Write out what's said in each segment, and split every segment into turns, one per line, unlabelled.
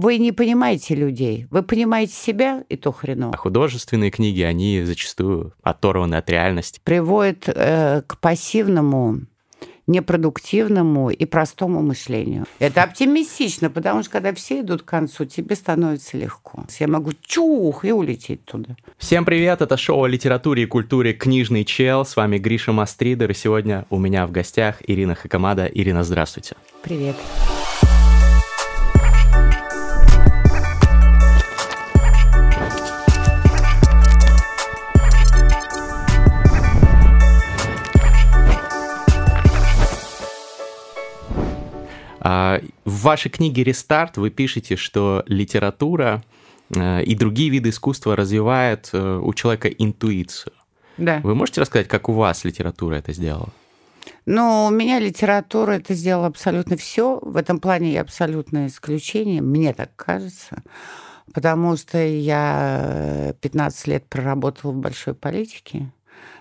вы не понимаете людей. Вы понимаете себя, и то хреново.
А художественные книги, они зачастую оторваны от реальности.
Приводят э, к пассивному непродуктивному и простому мышлению. Это оптимистично, потому что когда все идут к концу, тебе становится легко. Я могу чух и улететь туда.
Всем привет, это шоу о литературе и культуре «Книжный чел». С вами Гриша Мастридер, и сегодня у меня в гостях Ирина Хакамада. Ирина, здравствуйте.
Привет.
А, в вашей книге «Рестарт» вы пишете, что литература э, и другие виды искусства развивают э, у человека интуицию.
Да.
Вы можете рассказать, как у вас литература это сделала?
Ну, у меня литература это сделала абсолютно все. В этом плане я абсолютное исключение, мне так кажется. Потому что я 15 лет проработала в большой политике.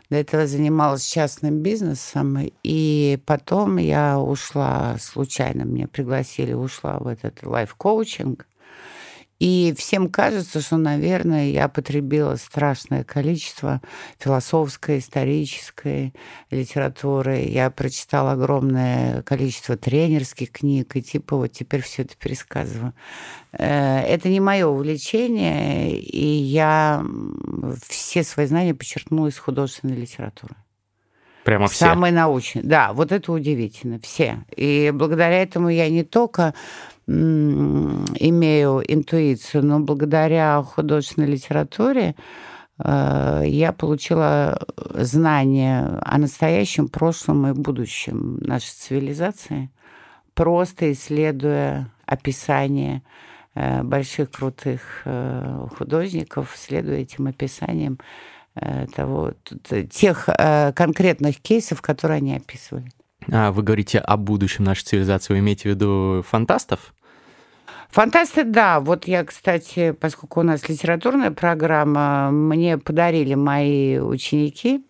До этого занималась частным бизнесом, и потом я ушла случайно, меня пригласили, ушла в этот лайф-коучинг. И всем кажется, что, наверное, я потребила страшное количество философской, исторической литературы. Я прочитала огромное количество тренерских книг, и типа вот теперь все это пересказываю. Э, это не мое увлечение, и я все свои знания подчеркнула из художественной литературы.
Прямо все?
Самые научные. Да, вот это удивительно. Все. И благодаря этому я не только имею интуицию, но благодаря художественной литературе э, я получила знания о настоящем, прошлом и будущем нашей цивилизации, просто исследуя описание э, больших крутых э, художников, следуя этим описаниям того, тех конкретных кейсов, которые они описывали.
А вы говорите о будущем нашей цивилизации, вы имеете в виду фантастов?
Фантасты, да. Вот я, кстати, поскольку у нас литературная программа, мне подарили мои ученики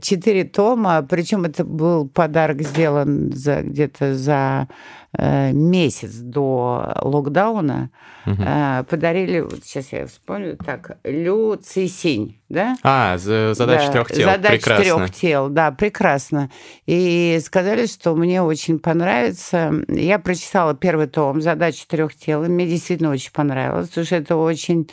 четыре тома, причем это был подарок сделан за, где-то за Э, месяц до локдауна угу. подарили, вот сейчас я вспомню, так, Лю Цисинь, да?
А, задача да, трех тел.
Задача трех тел, да, прекрасно. И сказали, что мне очень понравится. Я прочитала первый том «Задача трех тел», и мне действительно очень понравилось, потому что это очень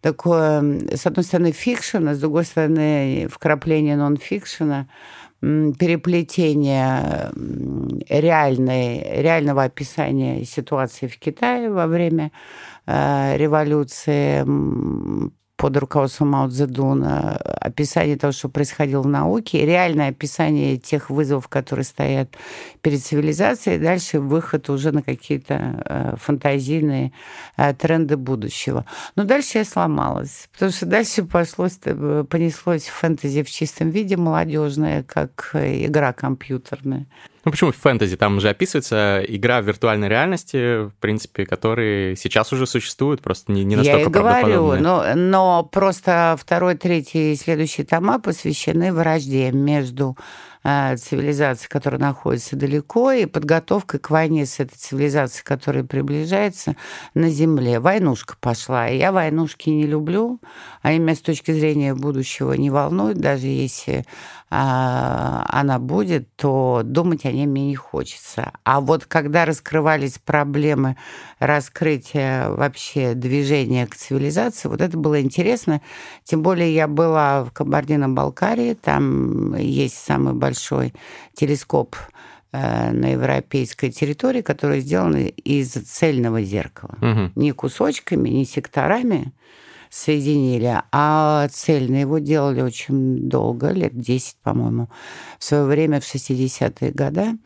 такое, с одной стороны, фикшн, а с другой стороны, вкрапление нон-фикшена переплетение реальной, реального описания ситуации в Китае во время э, революции под руководством Мао Цзэдуна, описание того, что происходило в науке, реальное описание тех вызовов, которые стоят перед цивилизацией, и дальше выход уже на какие-то э, фантазийные э, тренды будущего. Но дальше я сломалась, потому что дальше пошло, понеслось фэнтези в чистом виде, молодежное, как игра компьютерная.
Ну почему фэнтези? Там же описывается игра в виртуальной реальности, в принципе, которые сейчас уже существуют, просто не, не настолько
Я и говорю, но, но просто второй, третий и следующие тома посвящены вражде между цивилизации, которая находится далеко, и подготовкой к войне с этой цивилизацией, которая приближается на Земле. Войнушка пошла. И я войнушки не люблю. Они меня с точки зрения будущего не волнуют. Даже если а, она будет, то думать о ней мне не хочется. А вот когда раскрывались проблемы раскрытия вообще движения к цивилизации, вот это было интересно. Тем более я была в Кабардино-Балкарии, там есть самый большой большой телескоп э, на европейской территории, который сделан из цельного зеркала. Угу. Не кусочками, не секторами соединили, а цельно. Его делали очень долго, лет 10, по-моему, в свое время, в 60-е годы.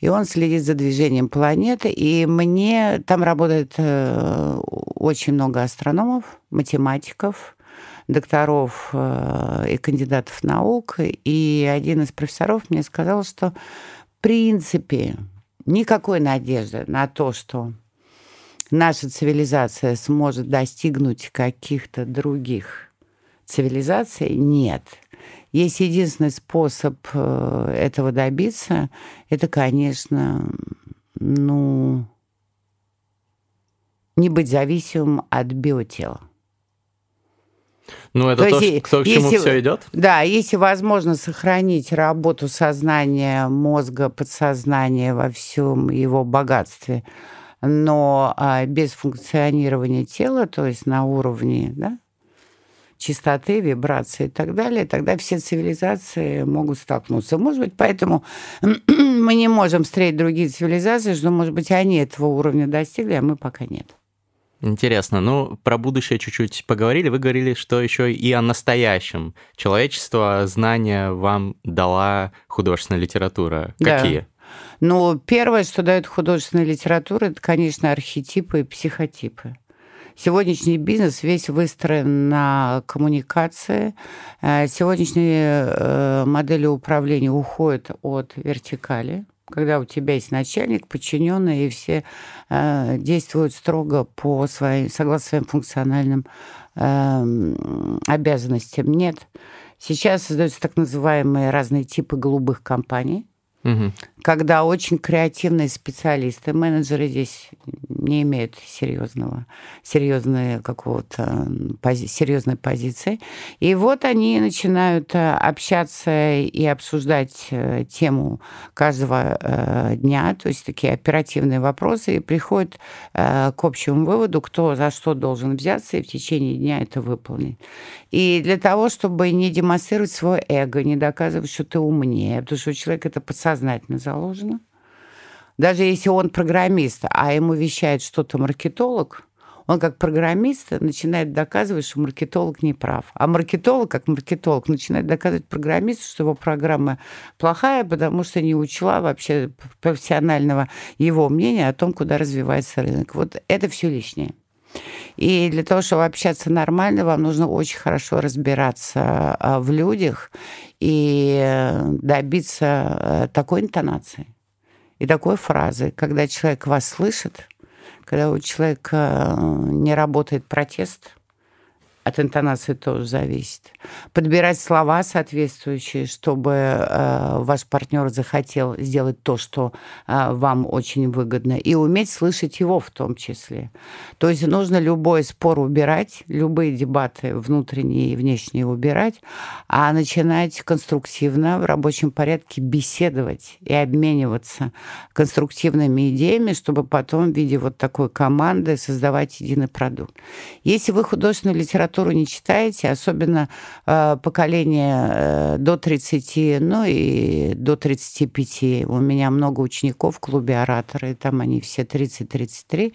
И он следит за движением планеты. И мне там работает э, очень много астрономов, математиков, докторов э, и кандидатов наук, и один из профессоров мне сказал, что в принципе никакой надежды на то, что наша цивилизация сможет достигнуть каких-то других цивилизаций, нет. Есть единственный способ э, этого добиться, это, конечно, ну, не быть зависимым от биотела.
Ну, это то, то, есть, то к чему все идет?
Да, если возможно сохранить работу сознания, мозга, подсознания во всем его богатстве, но а, без функционирования тела, то есть на уровне да, чистоты, вибрации и так далее, тогда все цивилизации могут столкнуться. Может быть, поэтому мы не можем встретить другие цивилизации, что, может быть, они этого уровня достигли, а мы пока нет.
Интересно. Ну, про будущее чуть-чуть поговорили. Вы говорили, что еще и о настоящем. Человечество знания вам дала художественная литература. Да. Какие?
Ну, первое, что дает художественная литература, это, конечно, архетипы и психотипы. Сегодняшний бизнес весь выстроен на коммуникации. Э, сегодняшние э, модели управления уходят от вертикали, когда у тебя есть начальник, подчиненные, и все э, действуют строго по своим, согласно своим функциональным э, обязанностям. Нет. Сейчас создаются так называемые разные типы голубых компаний, угу. Когда очень креативные специалисты, менеджеры здесь не имеют серьезного, серьезной какого-то пози, серьезной позиции. И вот они начинают э, общаться и обсуждать э, тему каждого э, дня, то есть такие оперативные вопросы, и приходят к общему выводу, кто за что должен взяться и в течение дня это выполнить. И для того, чтобы не демонстрировать свое эго, не доказывать, что ты умнее, потому что у человека это подсознательно заложено, даже если он программист, а ему вещает что-то маркетолог, он как программист начинает доказывать, что маркетолог не прав. А маркетолог, как маркетолог, начинает доказывать программисту, что его программа плохая, потому что не учла вообще профессионального его мнения о том, куда развивается рынок. Вот это все лишнее. И для того, чтобы общаться нормально, вам нужно очень хорошо разбираться а, в людях и добиться э, такой интонации и такой фразы, когда человек вас слышит, когда у человека э, не работает протест, от интонации тоже зависит. Подбирать слова соответствующие, чтобы э, ваш партнер захотел сделать то, что э, вам очень выгодно, и уметь слышать его в том числе. То есть нужно любой спор убирать, любые дебаты внутренние и внешние убирать, а начинать конструктивно в рабочем порядке беседовать и обмениваться конструктивными идеями, чтобы потом в виде вот такой команды создавать единый продукт. Если вы художественную литературу литературу не читаете, особенно э, поколение э, до 30, ну и до 35. У меня много учеников в клубе ораторы, там они все 30-33,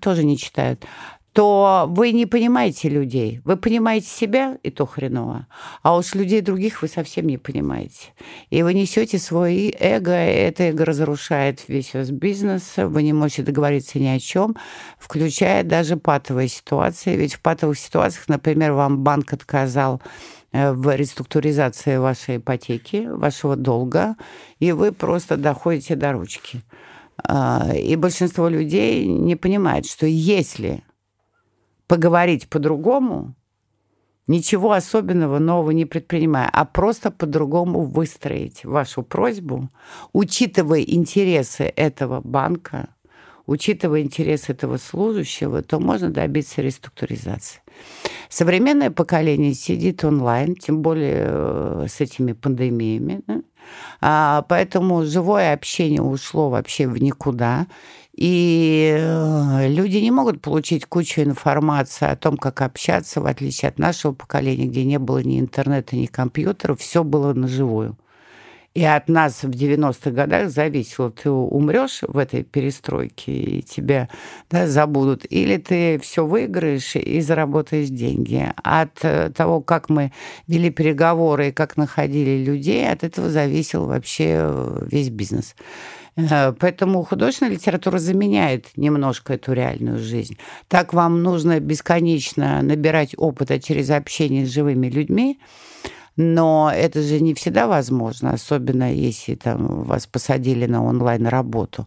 тоже не читают то вы не понимаете людей. Вы понимаете себя, и то хреново. А уж людей других вы совсем не понимаете. И вы несете свой эго, и это эго разрушает весь ваш бизнес. Вы не можете договориться ни о чем, включая даже патовые ситуации. Ведь в патовых ситуациях, например, вам банк отказал э, в реструктуризации вашей ипотеки, вашего долга, и вы просто доходите до ручки. А, и большинство людей не понимает, что если поговорить по-другому, ничего особенного нового не предпринимая, а просто по-другому выстроить вашу просьбу, учитывая интересы этого банка, учитывая интересы этого служащего, то можно добиться реструктуризации. Современное поколение сидит онлайн, тем более э, с этими пандемиями. Да? А, поэтому живое общение ушло вообще в никуда. И э, люди не могут получить кучу информации о том, как общаться, в отличие от нашего поколения, где не было ни интернета, ни компьютеров, все было наживую. И от нас в 90-х годах зависело, ты умрешь в этой перестройке, и тебя да, забудут, или ты все выиграешь и заработаешь деньги. От э, того, как мы вели переговоры и как находили людей, от этого зависел вообще э, весь бизнес. Э, поэтому художественная литература заменяет немножко эту реальную жизнь. Так вам нужно бесконечно набирать опыта через общение с живыми людьми, но это же не всегда возможно, особенно если там вас посадили на онлайн-работу.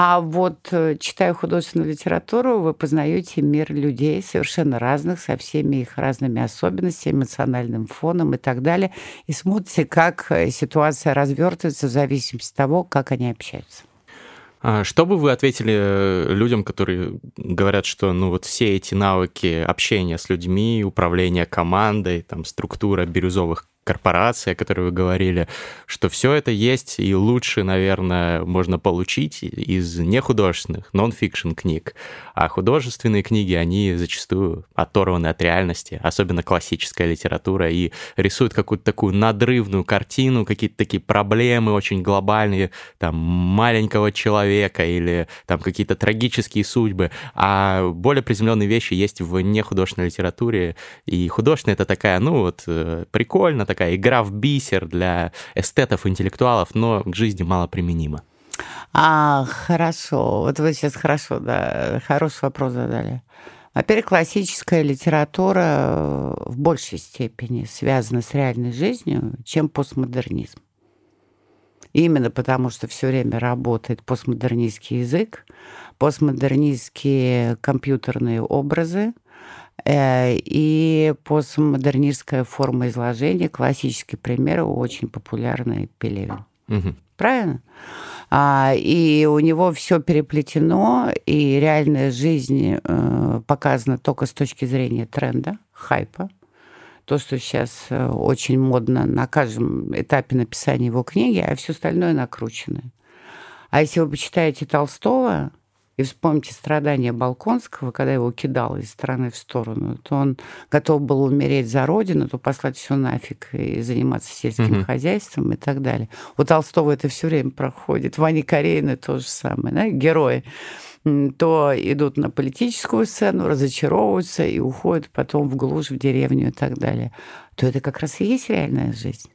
А вот э, читая художественную литературу, вы познаете мир людей совершенно разных, со всеми их разными особенностями, эмоциональным фоном и так далее, и смотрите, как э, ситуация развертывается в зависимости от того, как они общаются.
А что бы вы ответили э, людям, которые говорят, что ну вот все эти навыки общения с людьми, управления командой, там структура бирюзовых корпорации, о которой вы говорили, что все это есть и лучше, наверное, можно получить из нехудожественных, нон-фикшн книг. А художественные книги, они зачастую оторваны от реальности, особенно классическая литература, и рисуют какую-то такую надрывную картину, какие-то такие проблемы очень глобальные, там, маленького человека или там какие-то трагические судьбы. А более приземленные вещи есть в нехудожественной литературе, и художественная это такая, ну вот, э, прикольно, так такая игра в бисер для эстетов, интеллектуалов, но к жизни мало применима.
А, хорошо. Вот вы сейчас хорошо, да, хороший вопрос задали. Во-первых, классическая литература э, в большей степени связана с реальной жизнью, чем постмодернизм. Именно потому, что все время работает постмодернистский язык, постмодернистские компьютерные образы – и постмодернистская форма изложения, классический пример, очень популярный Пелевин. Угу. Правильно? А, и у него все переплетено, и реальная жизнь э, показана только с точки зрения тренда, хайпа. То, что сейчас э, очень модно на каждом этапе написания его книги, а все остальное накручено. А если вы почитаете Толстого, и вспомните страдания Балконского, когда его кидало из стороны в сторону, то он готов был умереть за родину, то послать все нафиг и заниматься сельским угу. хозяйством и так далее. У Толстого это все время проходит. Вани Каренина то же самое, да? герои то идут на политическую сцену, разочаровываются и уходят потом в глушь, в деревню и так далее, то это как раз и есть реальная жизнь.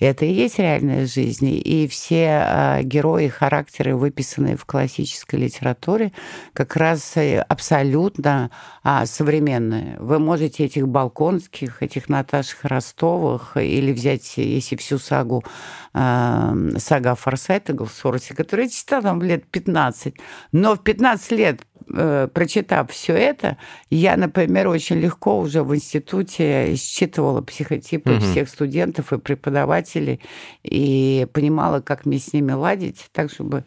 Это и есть реальная жизнь. И все а, герои, характеры, выписанные в классической литературе, как раз абсолютно а, современные. Вы можете этих Балконских, этих Наташих Ростовых или взять, если всю сагу, а, сага Форсайта Голсорси, которую я читала там лет 15, но в 15 лет Э, прочитав все это, я, например, очень легко уже в институте считывала психотипы угу. всех студентов и преподавателей и понимала, как мне с ними ладить, так, чтобы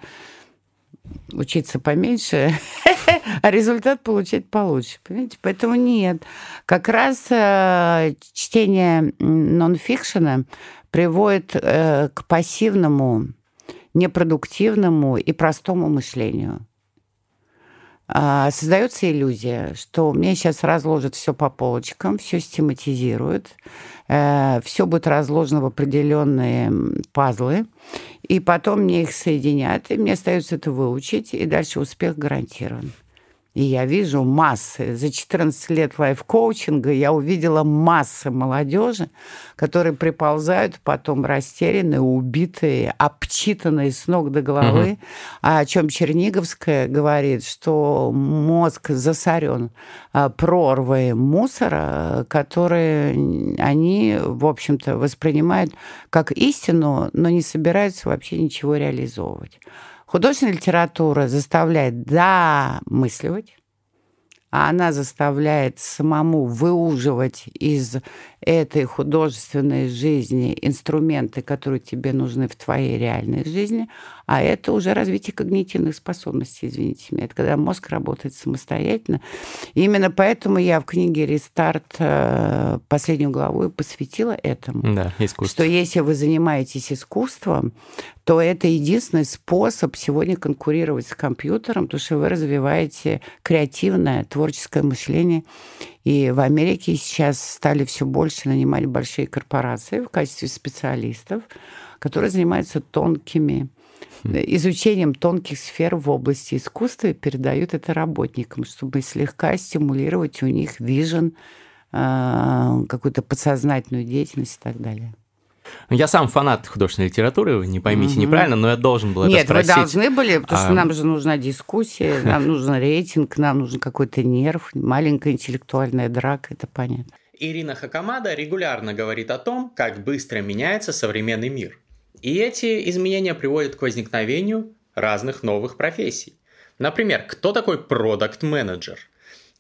учиться поменьше, а результат получать получше. Понимаете? Поэтому нет. Как раз э, чтение нонфикшена приводит э, к пассивному, непродуктивному и простому мышлению. А, создается иллюзия, что мне сейчас разложат все по полочкам, все систематизируют, э, все будет разложено в определенные пазлы, и потом мне их соединят, и мне остается это выучить, и дальше успех гарантирован. И я вижу массы. За 14 лет лайф-коучинга я увидела массы молодежи, которые приползают потом растерянные, убитые, обчитанные с ног до головы. Угу. О чем Черниговская говорит, что мозг засорен а, прорвой мусора, которые они, в общем-то, воспринимают как истину, но не собираются вообще ничего реализовывать. Художественная литература заставляет домысливать, а она заставляет самому выуживать из этой художественной жизни инструменты, которые тебе нужны в твоей реальной жизни, а это уже развитие когнитивных способностей, извините меня. Это когда мозг работает самостоятельно. И именно поэтому я в книге «Рестарт» э, последнюю главу посвятила этому.
Да, искусство.
Что если вы занимаетесь искусством, то это единственный способ сегодня конкурировать с компьютером, потому что вы развиваете креативное, творческое мышление. И в Америке сейчас стали все больше нанимать большие корпорации в качестве специалистов, которые занимаются тонкими изучением тонких сфер в области искусства и передают это работникам, чтобы слегка стимулировать у них вижен, а, какую-то подсознательную деятельность и так далее.
Я сам фанат художественной литературы, не поймите mm-hmm. неправильно, но я должен был
Нет,
это спросить.
Нет, вы должны были, потому что а... нам же нужна дискуссия, нам нужен рейтинг, нам нужен какой-то нерв, маленькая интеллектуальная драка, это понятно.
Ирина Хакамада регулярно говорит о том, как быстро меняется современный мир. И эти изменения приводят к возникновению разных новых профессий. Например, кто такой продукт-менеджер?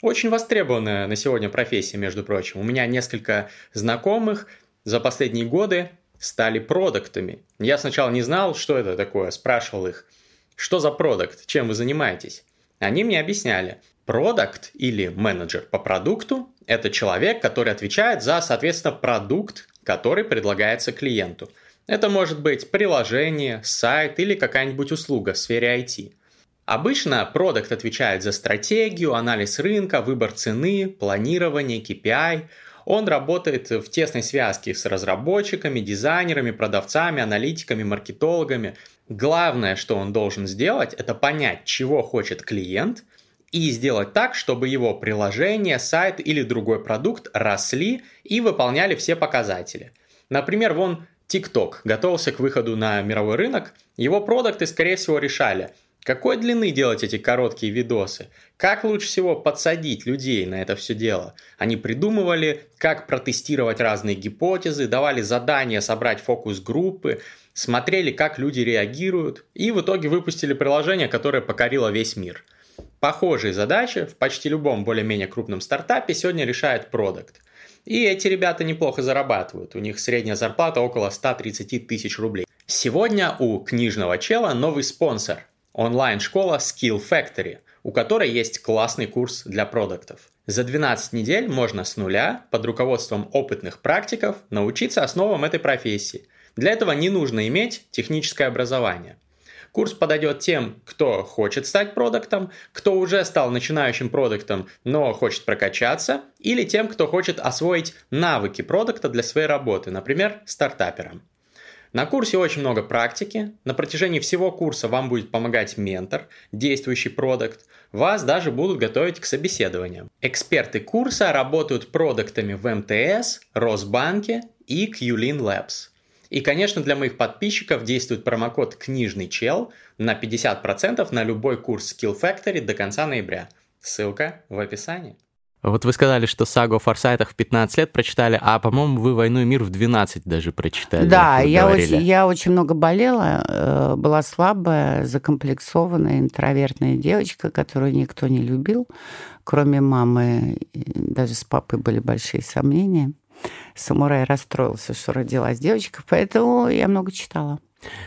Очень востребованная на сегодня профессия, между прочим. У меня несколько знакомых за последние годы стали продуктами. Я сначала не знал, что это такое, спрашивал их, что за продукт, чем вы занимаетесь? Они мне объясняли, продукт или менеджер по продукту – это человек, который отвечает за, соответственно, продукт, который предлагается клиенту. Это может быть приложение, сайт или какая-нибудь услуга в сфере IT. Обычно продукт отвечает за стратегию, анализ рынка, выбор цены, планирование, KPI. Он работает в тесной связке с разработчиками, дизайнерами, продавцами, аналитиками, маркетологами. Главное, что он должен сделать, это понять, чего хочет клиент, и сделать так, чтобы его приложение, сайт или другой продукт росли и выполняли все показатели. Например, вон TikTok готовился к выходу на мировой рынок, его продукты, скорее всего, решали – какой длины делать эти короткие видосы? Как лучше всего подсадить людей на это все дело? Они придумывали, как протестировать разные гипотезы, давали задания собрать фокус-группы, смотрели, как люди реагируют, и в итоге выпустили приложение, которое покорило весь мир. Похожие задачи в почти любом более-менее крупном стартапе сегодня решает продукт. И эти ребята неплохо зарабатывают. У них средняя зарплата около 130 тысяч рублей. Сегодня у книжного чела новый спонсор – онлайн-школа Skill Factory, у которой есть классный курс для продуктов. За 12 недель можно с нуля, под руководством опытных практиков, научиться основам этой профессии. Для этого не нужно иметь техническое образование. Курс подойдет тем, кто хочет стать продуктом, кто уже стал начинающим продуктом, но хочет прокачаться, или тем, кто хочет освоить навыки продукта для своей работы, например, стартапером. На курсе очень много практики. На протяжении всего курса вам будет помогать ментор, действующий продукт. Вас даже будут готовить к собеседованиям. Эксперты курса работают продуктами в МТС, Росбанке и Qlin Labs. И, конечно, для моих подписчиков действует промокод «Книжный чел» на 50% на любой курс Skill Factory до конца ноября. Ссылка в описании.
Вот вы сказали, что сагу о форсайтах в 15 лет прочитали, а, по-моему, вы «Войну и мир» в 12 даже прочитали.
Да, я очень, я очень много болела, э, была слабая, закомплексованная, интровертная девочка, которую никто не любил, кроме мамы. Даже с папой были большие сомнения. Самурай расстроился, что родилась девочка, поэтому я много читала.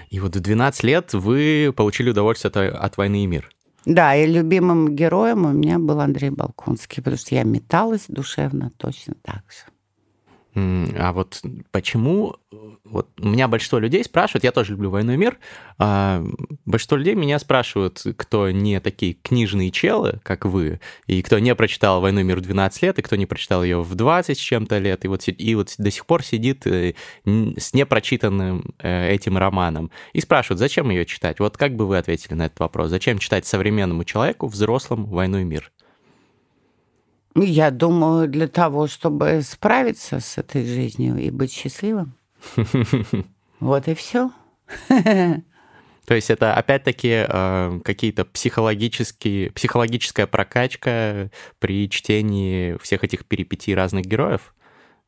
И вот в 12 лет вы получили удовольствие от, от «Войны и мир».
Да, и любимым героем у меня был Андрей Балконский, потому что я металась душевно точно так же.
А вот почему, вот у меня большинство людей спрашивают, я тоже люблю «Войну и мир», а большинство людей меня спрашивают, кто не такие книжные челы, как вы, и кто не прочитал «Войну и мир» в 12 лет, и кто не прочитал ее в 20 с чем-то лет, и вот, и вот до сих пор сидит э, с непрочитанным э, этим романом, и спрашивают, зачем ее читать? Вот как бы вы ответили на этот вопрос? Зачем читать современному человеку, взрослому, «Войну и мир»?
Я думаю, для того, чтобы справиться с этой жизнью и быть счастливым. Вот и все.
То есть это опять-таки э, какие-то психологические, психологическая прокачка при чтении всех этих перипетий разных героев?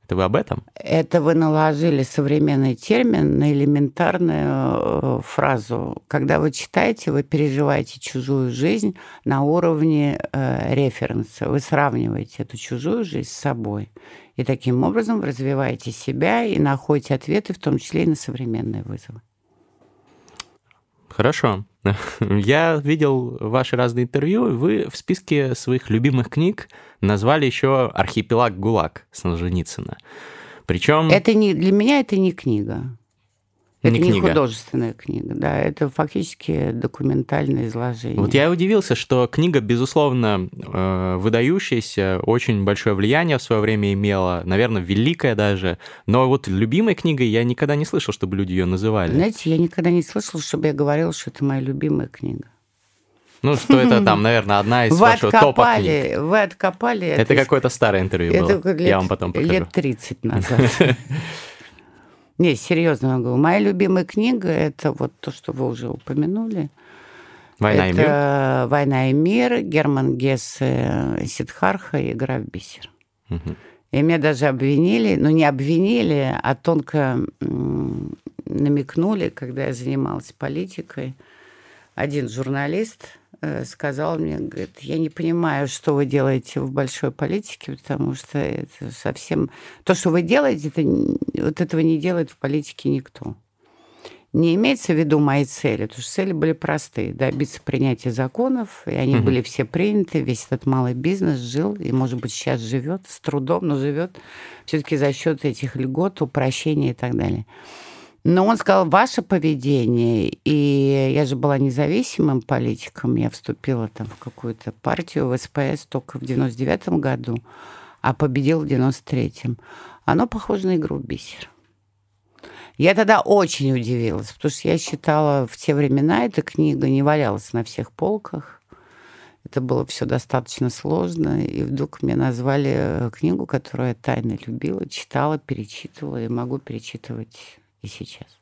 Это вы об этом?
Это вы наложили современный термин на элементарную э, фразу. Когда вы читаете, вы переживаете чужую жизнь на уровне э, референса. Вы сравниваете эту чужую жизнь с собой. И таким образом развиваете себя и находите ответы, в том числе и на современные вызовы.
Хорошо. Я видел ваши разные интервью, вы в списке своих любимых книг назвали еще «Архипелаг ГУЛАГ» Солженицына. Причем...
Это не, для меня это не книга. Это не, не художественная книга, да, это фактически документальное изложение.
Вот я удивился, что книга, безусловно, э, выдающаяся, очень большое влияние в свое время имела, наверное, великая даже, но вот любимой книгой я никогда не слышал, чтобы люди ее называли.
Знаете, я никогда не слышал, чтобы я говорила, что это моя любимая книга.
Ну, что это там, наверное, одна из вы вашего топа книг.
Вы откопали.
Это, это какое-то старое интервью это было. Лет, я вам потом покажу.
Лет 30 назад. Не, серьезно говорю. Моя любимая книга – это вот то, что вы уже упомянули.
«Война это и мир»?
«Война и мир», Герман Гессе, Сидхарха и «Игра в бисер». Угу. И меня даже обвинили, ну не обвинили, а тонко намекнули, когда я занималась политикой. Один журналист Э, сказал мне, говорит, я не понимаю, что вы делаете в большой политике, потому что это совсем... То, что вы делаете, это... вот этого не делает в политике никто. Не имеется в виду мои цели, потому что цели были простые. Добиться принятия законов, и они угу. были все приняты. Весь этот малый бизнес жил, и, может быть, сейчас живет с трудом, но живет все-таки за счет этих льгот, упрощения и так далее. Но он сказал, ваше поведение, и я же была независимым политиком, я вступила там в какую-то партию в СПС только в 99 году, а победила в 93-м. Оно похоже на игру бисер. Я тогда очень удивилась, потому что я считала, в те времена эта книга не валялась на всех полках. Это было все достаточно сложно. И вдруг мне назвали книгу, которую я тайно любила, читала, перечитывала и могу перечитывать и сейчас.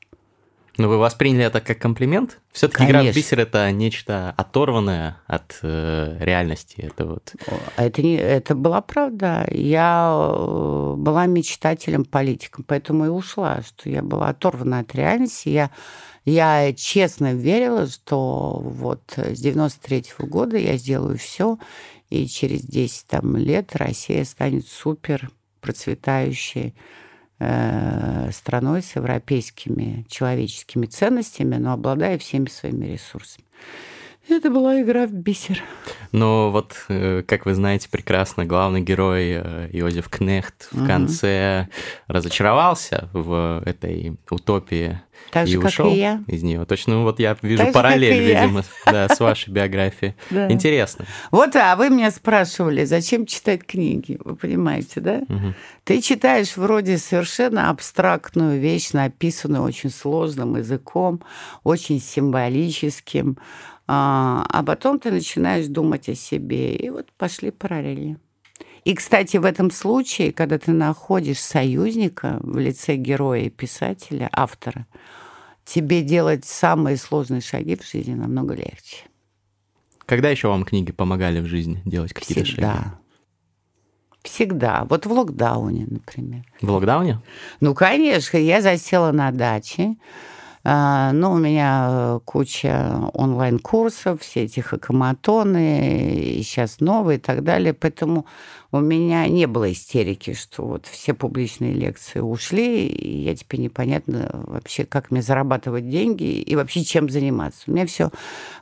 Но вы восприняли это как комплимент? Все-таки игра в бисер это нечто оторванное от э, реальности. Это вот.
Это не, это была правда. Я э, была мечтателем, политиком, поэтому и ушла, что я была оторвана от реальности. Я я честно верила, что вот с 93 -го года я сделаю все, и через 10 там, лет Россия станет супер процветающей страной с европейскими человеческими ценностями, но обладая всеми своими ресурсами. Это была игра в бисер.
Но вот, э, как вы знаете прекрасно, главный герой э, Иозеф Кнехт в угу. конце разочаровался в этой утопии
так
и
же,
ушел
как и я.
из нее. Точно, вот я вижу так параллель, же, видимо, да, с вашей биографией. Да. Интересно.
Вот, а вы меня спрашивали, зачем читать книги, вы понимаете, да? Угу. Ты читаешь вроде совершенно абстрактную вещь, написанную очень сложным языком, очень символическим, а, а потом ты начинаешь думать о себе. И вот пошли параллели. И, кстати, в этом случае, когда ты находишь союзника в лице героя писателя, автора, тебе делать самые сложные шаги в жизни намного легче.
Когда еще вам книги помогали в жизни делать какие-то шаги?
Всегда. Всегда. Вот в локдауне, например.
В локдауне?
Ну, конечно. Я засела на даче. А, ну, у меня э, куча онлайн-курсов, все эти хакаматоны, и сейчас новые и так далее. Поэтому у меня не было истерики, что вот все публичные лекции ушли, и я теперь непонятно вообще, как мне зарабатывать деньги и вообще чем заниматься. У меня все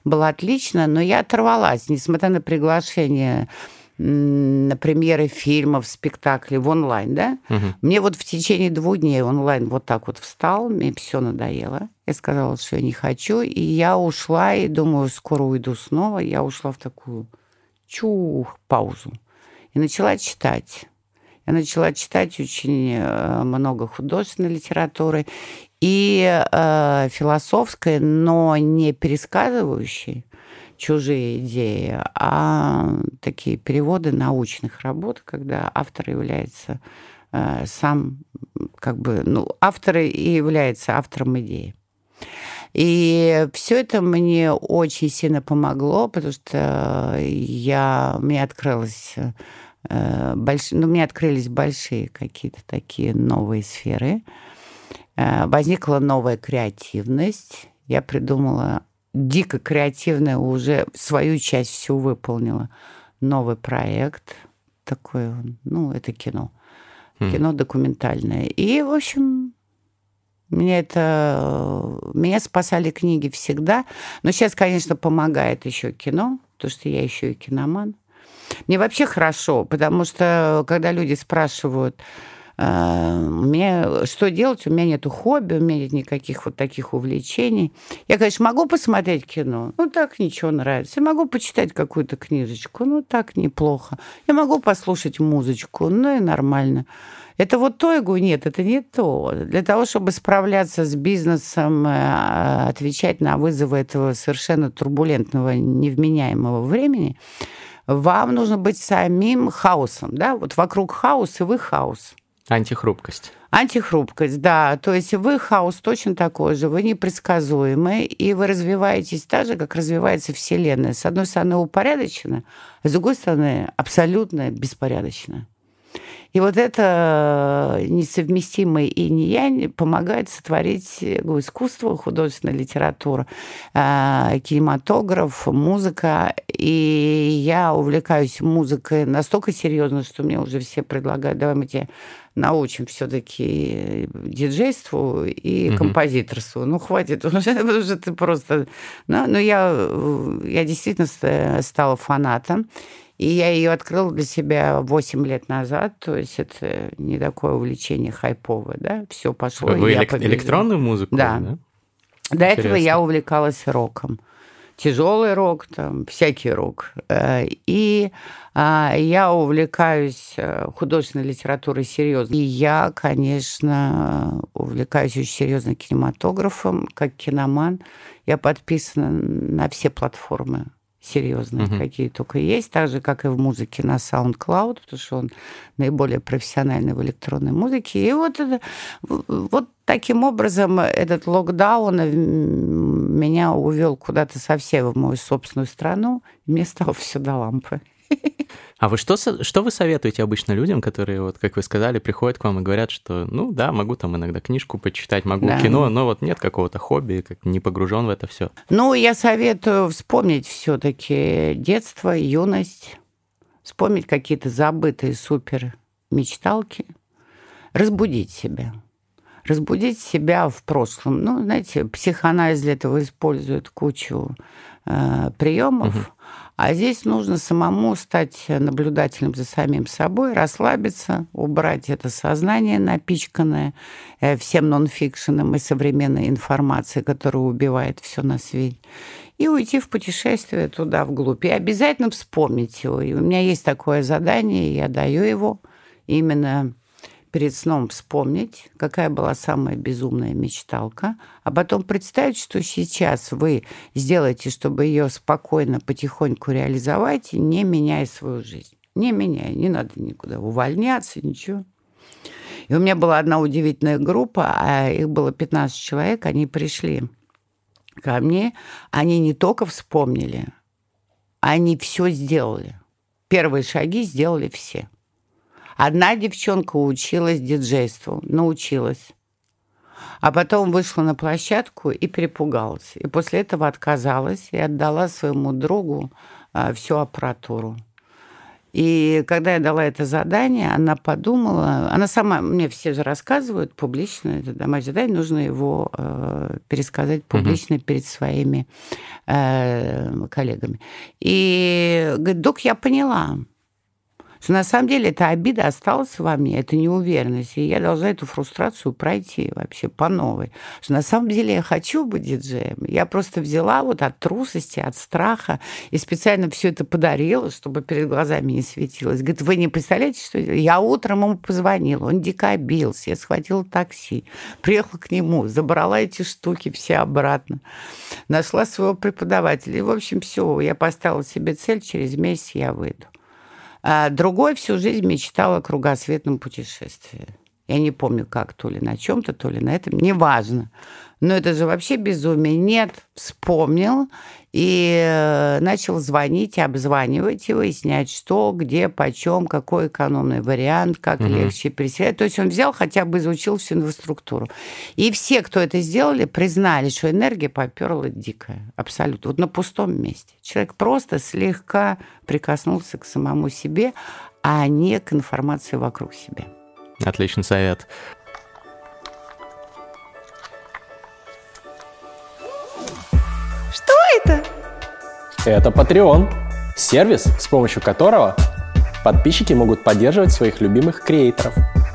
было отлично, но я оторвалась, несмотря на приглашение на премьеры фильмов, спектаклей в онлайн, да? Угу. Мне вот в течение двух дней онлайн вот так вот встал, мне все надоело. Я сказала, что я не хочу, и я ушла, и думаю, скоро уйду снова. Я ушла в такую чух паузу и начала читать. Я начала читать очень э, много художественной литературы и э, философской, но не пересказывающей чужие идеи, а такие переводы научных работ, когда автор является э, сам, как бы, ну, автор и является автором идеи. И все это мне очень сильно помогло, потому что я, мне открылось э, больш... ну, мне открылись большие какие-то такие новые сферы. Э, возникла новая креативность. Я придумала дико креативная, уже свою часть всю выполнила. Новый проект такой, ну, это кино. Mm. Кино документальное. И, в общем, мне это... Меня спасали книги всегда. Но сейчас, конечно, помогает еще кино, потому что я еще и киноман. Мне вообще хорошо, потому что когда люди спрашивают, мне что делать? У меня нет хобби, у меня нет никаких вот таких увлечений. Я, конечно, могу посмотреть кино, ну так ничего нравится. Я могу почитать какую-то книжечку, ну так неплохо. Я могу послушать музычку, ну и нормально. Это вот то, я говорю, нет, это не то. Для того, чтобы справляться с бизнесом, э, отвечать на вызовы этого совершенно турбулентного, невменяемого времени, вам нужно быть самим хаосом, да, вот вокруг хаос, и вы хаос.
Антихрупкость.
Антихрупкость, да. То есть вы хаос точно такой же, вы непредсказуемый, и вы развиваетесь так же, как развивается Вселенная. С одной стороны, упорядоченно, а с другой стороны, абсолютно беспорядочно. И вот это несовместимое и не я помогает сотворить искусство, художественная литература, э, кинематограф, музыка. И я увлекаюсь музыкой настолько серьезно, что мне уже все предлагают, давай мы тебе научим все-таки диджейству и угу. композиторству. Ну, хватит уже, уже ты просто... Ну, но я, я действительно стала фанатом. И я ее открыла для себя 8 лет назад, то есть это не такое увлечение хайповое, да, все пошло.
Вы элек- электронную музыку?
Да. да? До Интересно. этого я увлекалась роком. Тяжелый рок, там, всякий рок. Э, и а, я увлекаюсь э, художественной литературой серьезно. И я, конечно, увлекаюсь очень серьезно кинематографом, как киноман. Я подписана на все платформы серьезные, угу. какие только есть, так же, как и в музыке на SoundCloud, потому что он наиболее профессиональный в электронной музыке. И вот, это, вот таким образом этот локдаун меня увел куда-то совсем в мою собственную страну, и мне стало все до лампы.
А вы что, что вы советуете обычно людям, которые, вот, как вы сказали, приходят к вам и говорят, что, ну да, могу там иногда книжку почитать, могу да. кино, но вот нет какого-то хобби, как не погружен в это все.
Ну, я советую вспомнить все-таки детство, юность, вспомнить какие-то забытые супер мечталки, разбудить себя разбудить себя в прошлом. Ну, знаете, психоанализ для этого использует кучу э, приемов. Угу. А здесь нужно самому стать наблюдателем за самим собой, расслабиться, убрать это сознание напичканное э, всем нонфикшеном и современной информацией, которая убивает все на свете, и уйти в путешествие туда, вглубь. И обязательно вспомнить его. И у меня есть такое задание, я даю его именно перед сном вспомнить, какая была самая безумная мечталка, а потом представить, что сейчас вы сделаете, чтобы ее спокойно, потихоньку реализовать, не меняя свою жизнь. Не меняя, не надо никуда увольняться, ничего. И у меня была одна удивительная группа, а их было 15 человек, они пришли ко мне, они не только вспомнили, они все сделали. Первые шаги сделали все. Одна девчонка училась диджейству, научилась. А потом вышла на площадку и перепугалась. И после этого отказалась и отдала своему другу а, всю аппаратуру. И когда я дала это задание, она подумала, она сама, мне все же рассказывают публично, это домашнее задание, нужно его э, пересказать публично угу. перед своими э, коллегами. И говорит, док, я поняла, что на самом деле эта обида осталась во мне, это неуверенность, и я должна эту фрустрацию пройти вообще по новой. Что на самом деле я хочу быть диджеем. Я просто взяла вот от трусости, от страха и специально все это подарила, чтобы перед глазами не светилось. Говорит, вы не представляете, что я утром ему позвонила, он дико обился, я схватила такси, приехала к нему, забрала эти штуки все обратно, нашла своего преподавателя. И, в общем, все, я поставила себе цель, через месяц я выйду. А другой всю жизнь мечтал о кругосветном путешествии. Я не помню, как, то ли на чем-то, то ли на этом, неважно. Но это же вообще безумие. Нет, вспомнил и э, начал звонить, обзванивать и выяснять, что, где, почем, какой экономный вариант, как угу. легче переселять. То есть он взял, хотя бы изучил всю инфраструктуру. И все, кто это сделали, признали, что энергия поперла дикая. Абсолютно. Вот на пустом месте. Человек просто слегка прикоснулся к самому себе, а не к информации вокруг себя.
Отличный совет.
Это Patreon. Сервис, с помощью которого подписчики могут поддерживать своих любимых креаторов.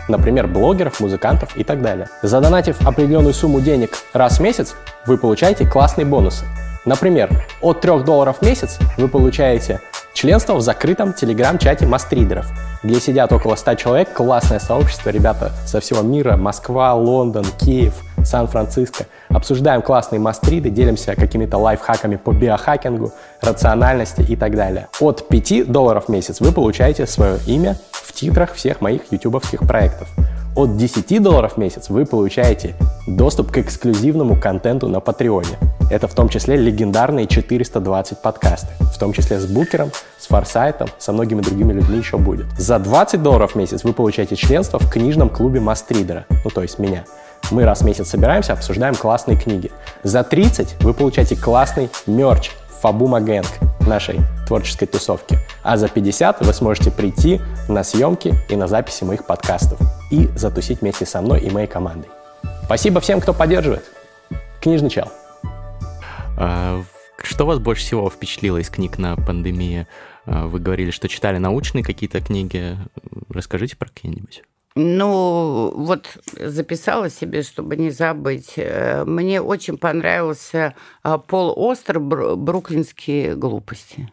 Например, блогеров, музыкантов и так далее. Задонатив определенную сумму денег раз в месяц, вы получаете классные бонусы. Например, от 3 долларов в месяц вы получаете членство в закрытом телеграм-чате мастридеров, где сидят около 100 человек, классное сообщество, ребята со всего мира, Москва, Лондон, Киев – Сан-Франциско. Обсуждаем классные мастриды, делимся какими-то лайфхаками по биохакингу, рациональности и так далее. От 5 долларов в месяц вы получаете свое имя в титрах всех моих ютубовских проектов. От 10 долларов в месяц вы получаете доступ к эксклюзивному контенту на Патреоне. Это в том числе легендарные 420 подкасты, в том числе с Букером, с Форсайтом, со многими другими людьми еще будет. За 20 долларов в месяц вы получаете членство в книжном клубе Мастридера, ну то есть меня. Мы раз в месяц собираемся, обсуждаем классные книги. За 30 вы получаете классный мерч Фабума Гэнг нашей творческой тусовки. А за 50 вы сможете прийти на съемки и на записи моих подкастов и затусить вместе со мной и моей командой. Спасибо всем, кто поддерживает. Книжный чел.
А, что вас больше всего впечатлило из книг на пандемии? А, вы говорили, что читали научные какие-то книги. Расскажите про какие-нибудь.
Ну, вот записала себе, чтобы не забыть. Э, мне очень понравился а, Пол Остер «Бруклинские глупости».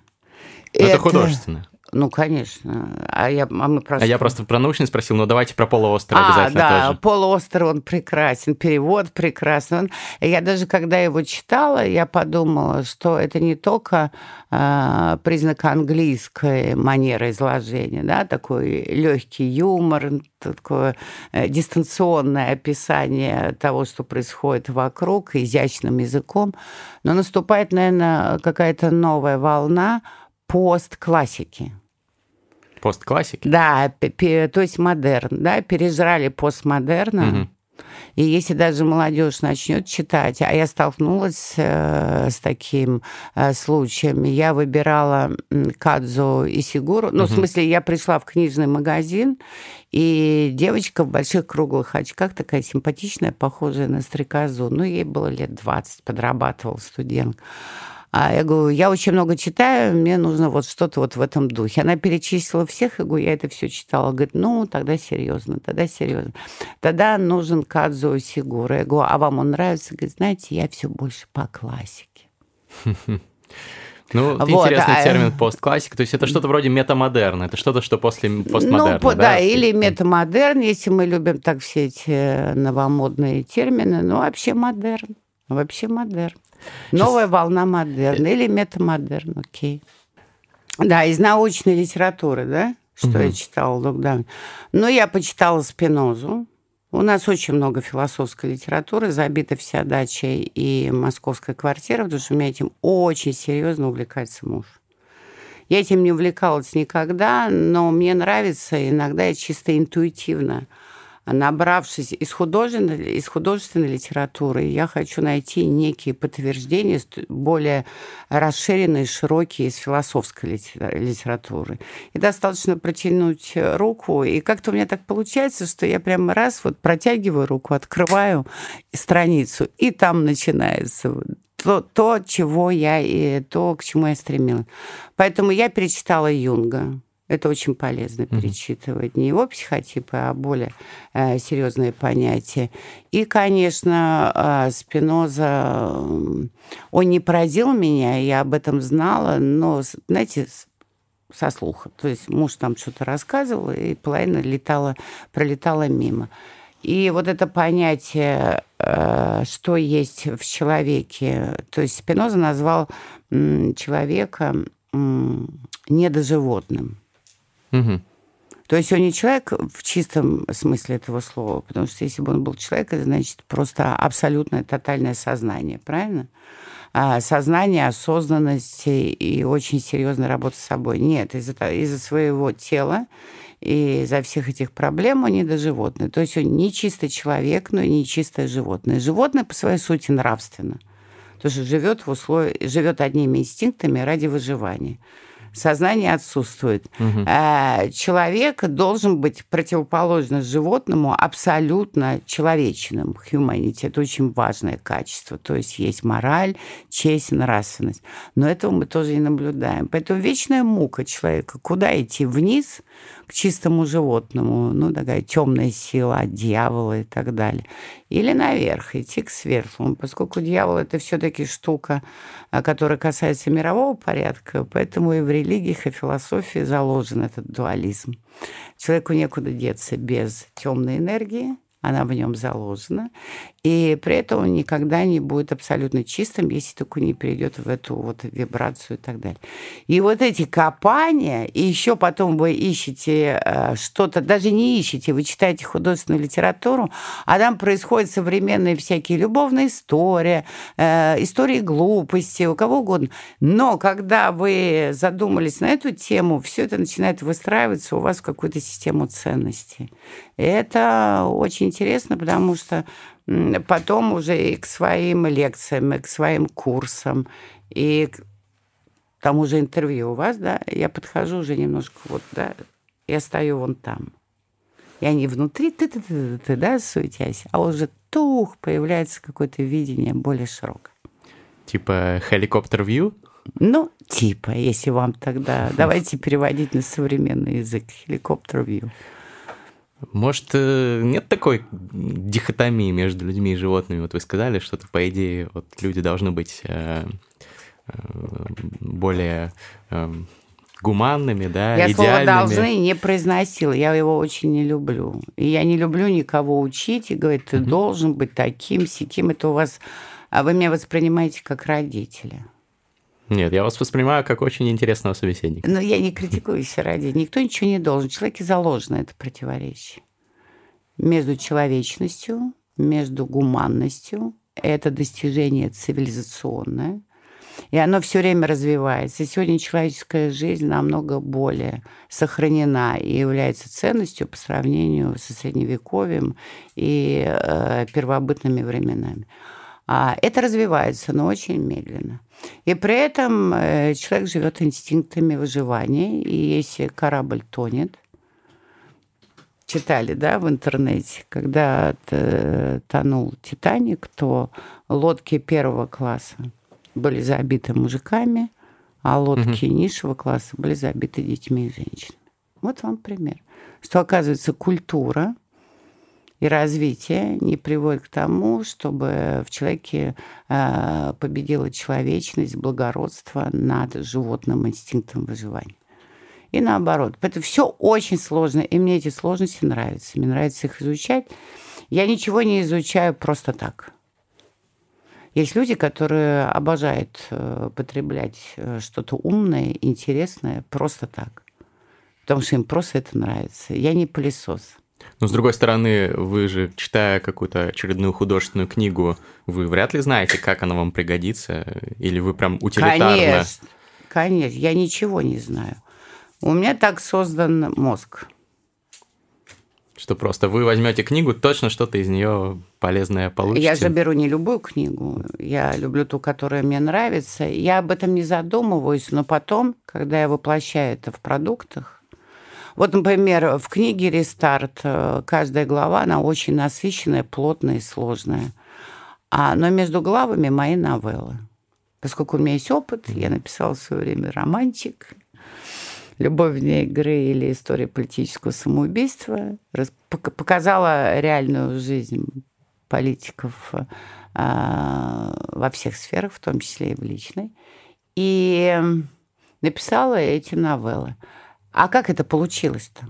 Это, это художественно.
Ну, конечно. А, я, а, мы
просто... а я просто про научный спросил, но давайте про полуостров
а,
обязательно
да,
тоже.
полуостров, он прекрасен, перевод прекрасен. Он... Я даже, когда его читала, я подумала, что это не только э, признак английской манеры изложения, да, такой легкий юмор, такое э, дистанционное описание того, что происходит вокруг, изящным языком, но наступает, наверное, какая-то новая волна постклассики.
Постклассики?
Да, то есть модерн, да, пережрали постмодерна. Угу. И если даже молодежь начнет читать, а я столкнулась э, с таким э, случаем, я выбирала Кадзу и Сигуру, ну, угу. в смысле, я пришла в книжный магазин, и девочка в больших круглых очках, такая симпатичная, похожая на стрекозу, ну, ей было лет 20, подрабатывал студент. А я говорю, я очень много читаю, мне нужно вот что-то вот в этом духе. Она перечислила всех, я говорю, я это все читала. Говорит, ну, тогда серьезно, тогда серьезно. Тогда нужен Кадзо Сигура. Я говорю, а вам он нравится? Говорит, знаете, я все больше по классике.
Ну, вот, интересный а... термин постклассик. То есть это что-то вроде метамодерна. Это что-то, что после постмодерна,
ну, да? Да, или метамодерн, если мы любим так все эти новомодные термины. Ну, вообще модерн. Вообще модерн. Новая волна модерна или метамодерн, окей. Да, из научной литературы, да, что угу. я читала в локдауне. Ну, я почитала Спинозу. У нас очень много философской литературы, забита вся дача и московская квартира, потому что у меня этим очень серьезно увлекается муж. Я этим не увлекалась никогда, но мне нравится, иногда я чисто интуитивно набравшись из художественной, из художественной литературы, я хочу найти некие подтверждения, более расширенные, широкие из философской литературы. И достаточно протянуть руку, и как-то у меня так получается, что я прямо раз вот протягиваю руку, открываю страницу, и там начинается то, то чего я и то, к чему я стремилась. Поэтому я перечитала Юнга. Это очень полезно mm-hmm. перечитывать не его психотипы, а более э, серьезные понятия. И, конечно, э, Спиноза, он не поразил меня, я об этом знала, но, знаете, со слуха. То есть муж там что-то рассказывал, и половина летала, пролетала мимо. И вот это понятие, э, что есть в человеке, то есть Спиноза назвал человека недоживотным. Угу. То есть он не человек в чистом смысле этого слова, потому что если бы он был человек, это значит просто абсолютное тотальное сознание, правильно? А сознание, осознанность и очень серьезная работа с собой. Нет, из-за из своего тела и из-за всех этих проблем он не до животное. То есть он не чистый человек, но и не чистое животное. Животное по своей сути нравственно. Потому что живет в условиях, живет одними инстинктами ради выживания сознание отсутствует. Угу. Человек должен быть противоположно животному абсолютно человечным. Humanity – это очень важное качество. То есть есть мораль, честь, нравственность. Но этого мы тоже и наблюдаем. Поэтому вечная мука человека. Куда идти? Вниз – к чистому животному, ну, такая темная сила от и так далее. Или наверх, идти к светлому, поскольку дьявол – это все-таки штука, а, которая касается мирового порядка, поэтому и в религиях, и в философии заложен этот дуализм. Человеку некуда деться без темной энергии, она в нем заложена. И при этом он никогда не будет абсолютно чистым, если только не перейдет в эту вот вибрацию и так далее. И вот эти копания, и еще потом вы ищете э, что-то, даже не ищете, вы читаете художественную литературу, а там происходят современные всякие любовные истории, э, истории глупости, у кого угодно. Но когда вы задумались на эту тему, все это начинает выстраиваться у вас в какую-то систему ценностей. И это очень интересно, потому что потом уже и к своим лекциям, и к своим курсам, и к тому же интервью у вас, да, я подхожу уже немножко вот, да, я стою вон там. Я не внутри, ты, ты, ты, ты, да, суетясь, а уже тух, появляется какое-то видение более широкое.
Типа хеликоптер-вью?
Ну, типа, если вам тогда... Давайте переводить на современный язык. Хеликоптер-вью.
Может, э, нет такой дихотомии между людьми и животными? Вот вы сказали, что по идее вот люди должны быть э, э, более гуманными, да,
я
идеальными.
Я слово «должны» не произносила, я его очень не люблю. И я не люблю никого учить и говорить, ты mm-hmm. должен быть таким, сяким. Это у вас... А вы меня воспринимаете как родителя.
Нет, я вас воспринимаю как очень интересного собеседника.
Но я не критикую все ради. Никто ничего не должен. Человеке заложено это противоречие. Между человечностью, между гуманностью. Это достижение цивилизационное. И оно все время развивается. И сегодня человеческая жизнь намного более сохранена и является ценностью по сравнению со средневековьем и э, первобытными временами. А это развивается, но очень медленно. И при этом э, человек живет инстинктами выживания, и если корабль тонет, читали, да, в интернете, когда тонул Титаник, то лодки первого класса были забиты мужиками, а лодки угу. низшего класса были забиты детьми и женщинами. Вот вам пример. Что, оказывается, культура и развитие не приводит к тому, чтобы в человеке э, победила человечность, благородство над животным инстинктом выживания. И наоборот. Это все очень сложно, и мне эти сложности нравятся. Мне нравится их изучать. Я ничего не изучаю просто так. Есть люди, которые обожают э, потреблять э, что-то умное, интересное просто так. Потому что им просто это нравится. Я не пылесос.
Но, с другой стороны, вы же, читая какую-то очередную художественную книгу, вы вряд ли знаете, как она вам пригодится, или вы прям утилитарно...
Конечно, конечно, я ничего не знаю. У меня так создан мозг.
Что просто вы возьмете книгу, точно что-то из нее полезное получите.
Я же беру не любую книгу, я люблю ту, которая мне нравится. Я об этом не задумываюсь, но потом, когда я воплощаю это в продуктах, вот, например, в книге «Рестарт» каждая глава, она очень насыщенная, плотная и сложная. А, но между главами мои новеллы. Поскольку у меня есть опыт, я написала в свое время романчик, «Любовь вне игры» или «История политического самоубийства», показала реальную жизнь политиков а, во всех сферах, в том числе и в личной. И написала эти новеллы. А как это получилось-то?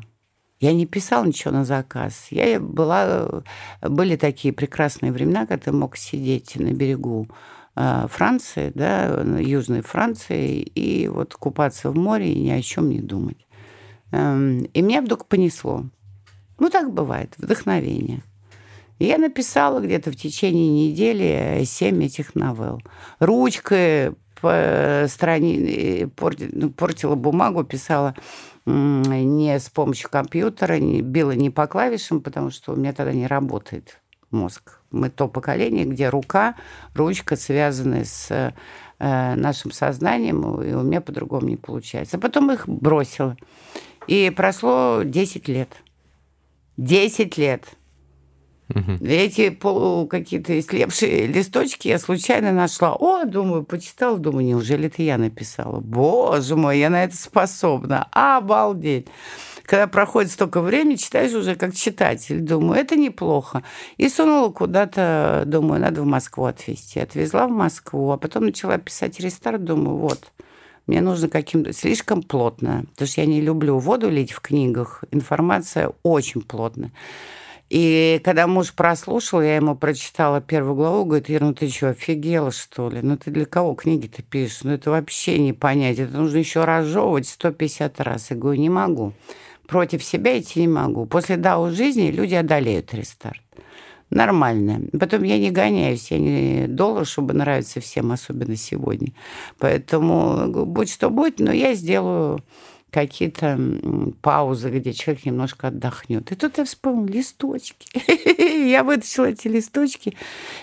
Я не писал ничего на заказ. Я была, были такие прекрасные времена, когда ты мог сидеть на берегу э, Франции, да, Южной Франции, и вот купаться в море и ни о чем не думать. Эм, и меня вдруг понесло. Ну, так бывает, вдохновение. Я написала где-то в течение недели семь этих новелл. Ручкой по стране ну, портила бумагу, писала не с помощью компьютера, не, била не по клавишам, потому что у меня тогда не работает мозг. Мы то поколение, где рука, ручка связаны с э, нашим сознанием, и у меня по-другому не получается. Потом их бросила. И прошло 10 лет. 10 лет. Угу. Эти полу какие-то слепшие листочки я случайно нашла. О, думаю, почитала, думаю, неужели это я написала? Боже мой, я на это способна. Обалдеть. Когда проходит столько времени, читаешь уже как читатель. Думаю, это неплохо. И сунула куда-то, думаю, надо в Москву отвезти. Отвезла в Москву, а потом начала писать рестарт. Думаю, вот, мне нужно каким-то... Слишком плотно, потому что я не люблю воду лить в книгах. Информация очень плотная. И когда муж прослушал, я ему прочитала первую главу, говорит, Ира, ну ты что, офигела, что ли? Ну ты для кого книги-то пишешь? Ну это вообще не понять. Это нужно еще разжевывать 150 раз. Я говорю, не могу. Против себя идти не могу. После дау жизни люди одолеют рестарт. Нормально. Потом я не гоняюсь, я не доллар, чтобы нравиться всем, особенно сегодня. Поэтому будь что будет, но я сделаю какие-то паузы, где человек немножко отдохнет. И тут я вспомнил листочки. я вытащила эти листочки.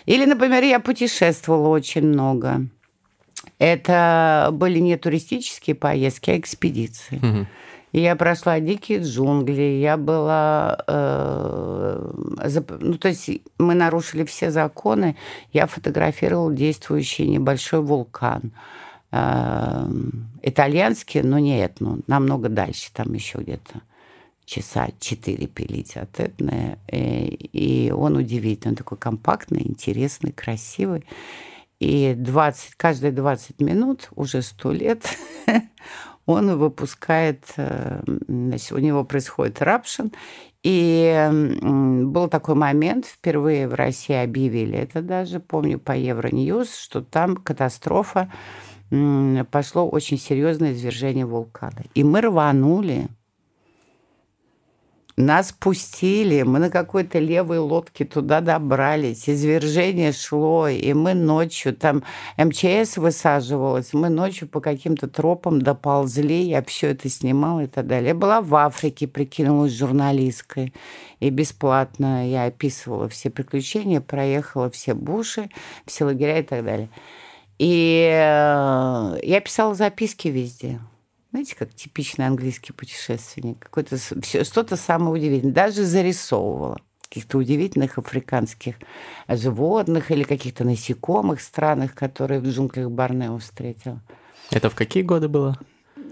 Или, например, я путешествовала очень много. Это были не туристические поездки, а экспедиции. И я прошла дикие джунгли, я была... Э, ну, то есть мы нарушили все законы. Я фотографировала действующий небольшой вулкан. Итальянский, но не этно, намного дальше, там еще где-то часа четыре пилить от Этны. И он удивительный, он такой компактный, интересный, красивый. И 20, каждые 20 минут, уже сто лет, он выпускает, э, значит, у него происходит рапшн, и был такой момент, впервые в России объявили это даже, помню, по Евроньюз, что там катастрофа пошло очень серьезное извержение вулкана. И мы рванули, нас пустили, мы на какой-то левой лодке туда добрались, извержение шло, и мы ночью, там МЧС высаживалась, мы ночью по каким-то тропам доползли, я все это снимала и так далее. Я была в Африке, прикинулась журналисткой, и бесплатно я описывала все приключения, проехала все буши, все лагеря и так далее. И э, я писала записки везде. Знаете, как типичный английский путешественник. Какое-то что-то самое удивительное. Даже зарисовывала каких-то удивительных африканских животных или каких-то насекомых странных, которые в джунглях Борнео встретила.
Это в какие годы было?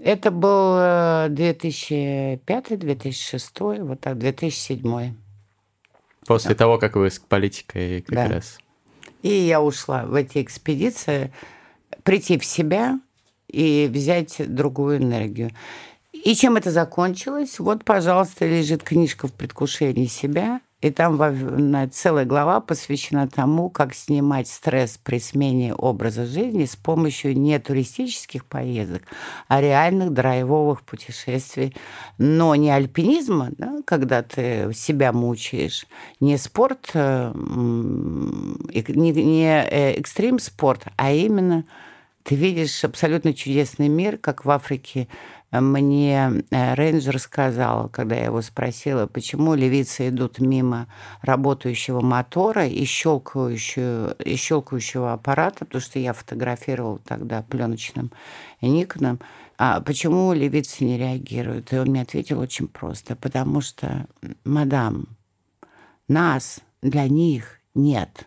Это был 2005-2006, э, вот так, 2007.
После да. того, как вы с политикой как да. раз
и я ушла в эти экспедиции, прийти в себя и взять другую энергию. И чем это закончилось? Вот, пожалуйста, лежит книжка в предвкушении себя – и там целая глава посвящена тому, как снимать стресс при смене образа жизни с помощью не туристических поездок, а реальных драйвовых путешествий. Но не альпинизма, да, когда ты себя мучаешь, не спорт, э, не, не э, экстрим спорт, а именно ты видишь абсолютно чудесный мир, как в Африке мне э, рейнджер сказал, когда я его спросила, почему левицы идут мимо работающего мотора и щелкающего, и щелкающего аппарата, потому что я фотографировал тогда пленочным Никоном, а почему левицы не реагируют? И он мне ответил очень просто, потому что, мадам, нас для них нет.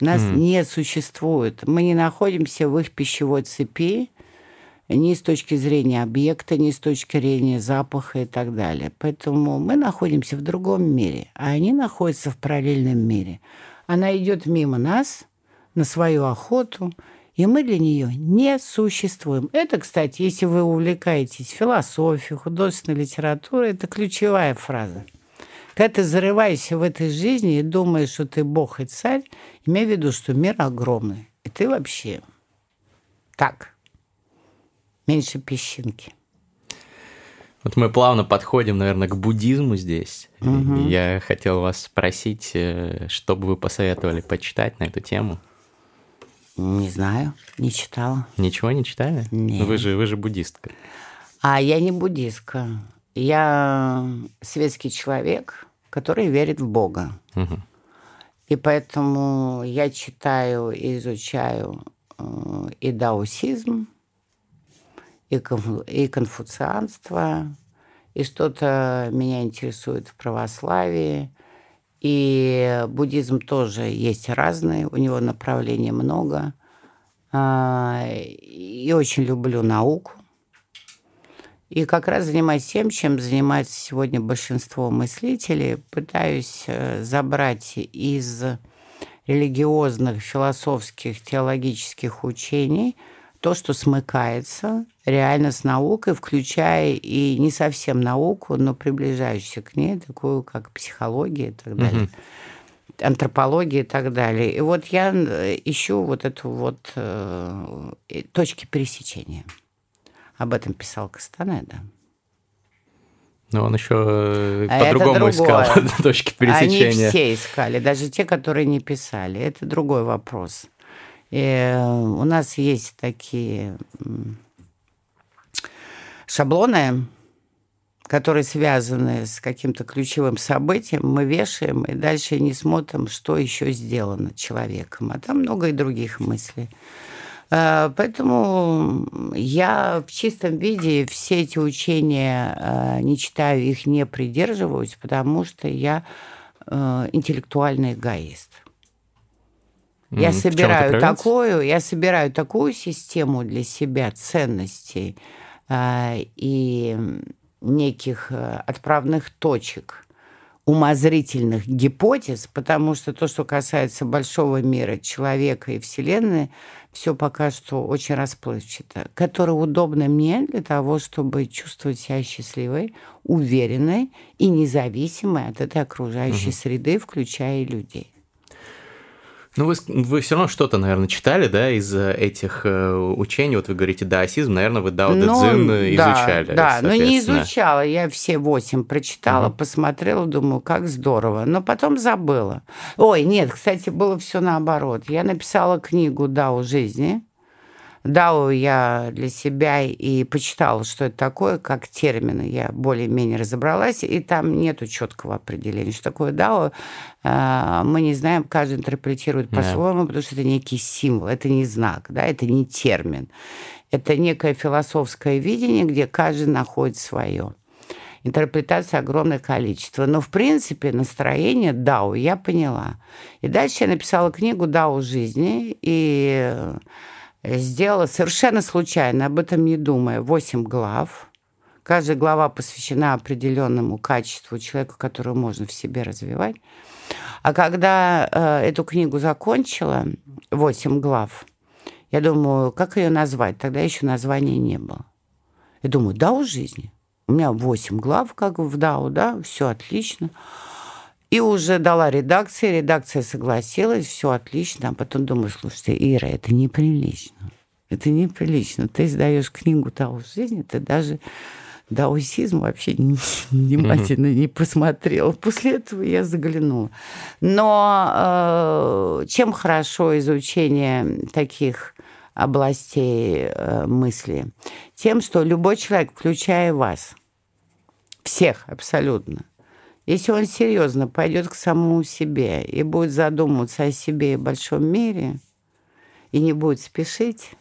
Нас mm. не существует. Мы не находимся в их пищевой цепи, ни с точки зрения объекта, ни с точки зрения запаха и так далее. Поэтому мы находимся в другом мире, а они находятся в параллельном мире. Она идет мимо нас на свою охоту, и мы для нее не существуем. Это, кстати, если вы увлекаетесь философией, художественной литературой, это ключевая фраза. Когда ты зарываешься в этой жизни и думаешь, что ты бог и царь, имей в виду, что мир огромный. И ты вообще так, меньше песчинки.
Вот мы плавно подходим, наверное, к буддизму здесь. Угу. Я хотел вас спросить, э, что бы вы посоветовали почитать на эту тему?
Не знаю, не читала.
Ничего не читали?
Нет.
Вы же, вы же буддистка.
А я не буддистка. Я светский человек, который верит в Бога. Угу. И поэтому я читаю и изучаю э, и даосизм, и, и конфуцианство, и что-то меня интересует в православии. И буддизм тоже есть разный, у него направлений много. А, и очень люблю науку. И как раз занимаюсь тем, чем занимается сегодня большинство мыслителей. Пытаюсь э, забрать из религиозных, философских, теологических учений – то, что смыкается реально с наукой, включая и не совсем науку, но приближающуюся к ней, такую как психология и так далее. Угу антропология и так далее. И вот я э, ищу вот эту вот э, точки пересечения. Об этом писал Кастанеда.
Но он еще э, а по-другому искал точки пересечения.
Они все искали, даже те, которые не писали. Это другой вопрос. И э, у нас есть такие шаблоны, которые связаны с каким-то ключевым событием, мы вешаем и дальше не смотрим, что еще сделано человеком. А там много и других мыслей. Э, поэтому я в чистом виде все эти учения не читаю, их не придерживаюсь, потому что я интеллектуальный эгоист. Я собираю такую, я собираю такую систему для себя ценностей э, и неких э, отправных точек, умозрительных гипотез, потому что то, что касается большого мира, человека и Вселенной, все пока что очень расплывчато, которое удобно мне для того, чтобы чувствовать себя счастливой, уверенной и независимой от этой окружающей угу. среды, включая людей.
Ну, вы, вы все равно что-то, наверное, читали, да, из э, этих э, учений. Вот вы говорите даосизм, наверное, вы Дао ну, изучали.
Да, но не изучала. Я все восемь прочитала, угу. посмотрела, думаю, как здорово. Но потом забыла. Ой, нет, кстати, было все наоборот. Я написала книгу «Дао жизни», Дао я для себя и почитала, что это такое, как термины. Я более-менее разобралась, и там нету четкого определения. Что такое Дао, а, мы не знаем, каждый интерпретирует по-своему, потому что это некий символ, это не знак, да, это не термин. Это некое философское видение, где каждый находит свое. Интерпретация огромное количество. Но, в принципе, настроение Дао я поняла. И дальше я написала книгу «Дао жизни», и сделала совершенно случайно, об этом не думая, 8 глав. Каждая глава посвящена определенному качеству человека, которого можно в себе развивать. А когда э, эту книгу закончила, 8 глав, я думаю, как ее назвать? Тогда еще названия не было. Я думаю, да, у жизни. У меня 8 глав, как в Дау, да, все отлично. И уже дала редакции, редакция согласилась, все отлично. А потом думаю, слушайте, Ира, это неприлично. Это неприлично. Ты издаешь книгу «Тау жизни», ты даже даосизм вообще внимательно не посмотрела. После этого я заглянула. Но э, чем хорошо изучение таких областей э, мысли? Тем, что любой человек, включая вас, всех абсолютно, если он серьезно пойдет к самому себе и будет задумываться о себе и большом мире, и не будет спешить,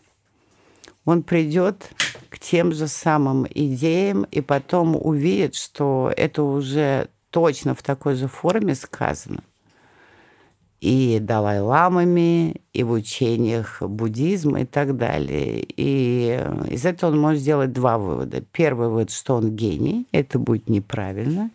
он придет к тем же самым идеям и потом увидит, что это уже точно в такой же форме сказано. И Далай-ламами, и в учениях буддизма и так далее. И из этого он может сделать два вывода. Первый вывод, что он гений, это будет неправильно.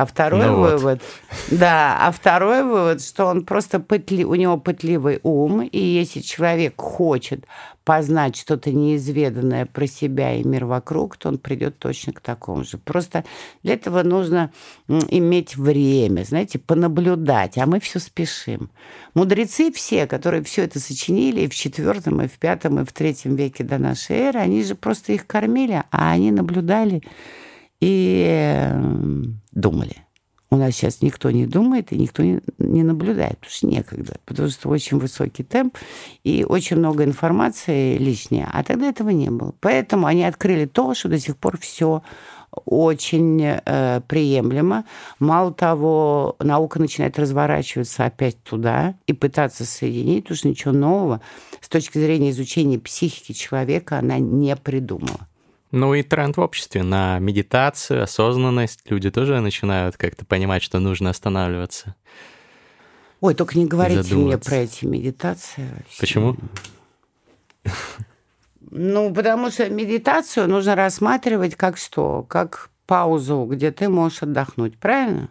А второй ну вывод, вот. да, а второй вывод, что он просто пытли, у него пытливый ум, и если человек хочет познать что-то неизведанное про себя и мир вокруг, то он придет точно к такому же. Просто для этого нужно иметь время, знаете, понаблюдать, а мы все спешим. Мудрецы все, которые все это сочинили и в четвертом, и в пятом, и в третьем веке до нашей эры, они же просто их кормили, а они наблюдали и эм, думали. У нас сейчас никто не думает и никто не, наблюдает, что некогда, потому что очень высокий темп и очень много информации лишняя, а тогда этого не было. Поэтому они открыли то, что до сих пор все очень э, приемлемо. Мало того, наука начинает разворачиваться опять туда и пытаться соединить, что ничего нового с точки зрения изучения психики человека она не придумала.
Ну и тренд в обществе на медитацию, осознанность. Люди тоже начинают как-то понимать, что нужно останавливаться.
Ой, только не говорите мне про эти медитации.
Вообще. Почему?
Ну, потому что медитацию нужно рассматривать как что? Как паузу, где ты можешь отдохнуть, правильно?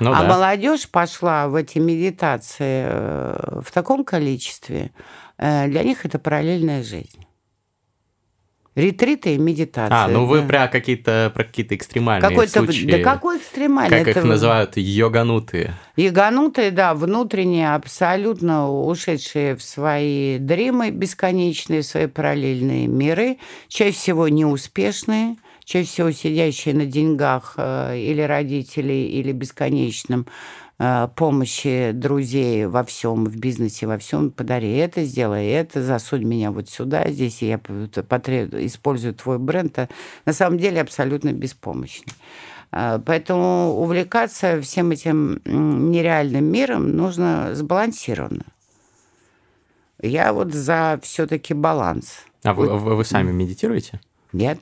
Ну, а да. молодежь пошла в эти медитации э, в таком количестве, э, для них это параллельная жизнь. Ретриты и медитация.
А, ну вы про какие-то про какие-то экстремальные Какой-то, случаи.
Да какой экстремальный?
Как это... их называют? Йоганутые.
Йоганутые, да, внутренние, абсолютно ушедшие в свои дремы бесконечные, в свои параллельные миры, чаще всего неуспешные, чаще всего сидящие на деньгах э, или родителей, или бесконечном помощи друзей во всем, в бизнесе, во всем, подари это, сделай это, засунь меня вот сюда, здесь я потреб... использую твой бренд, а на самом деле абсолютно беспомощный. Э, поэтому увлекаться всем этим нереальным миром нужно сбалансированно. Я вот за все-таки баланс.
А вы, вы, вы сами медитируете?
Нет.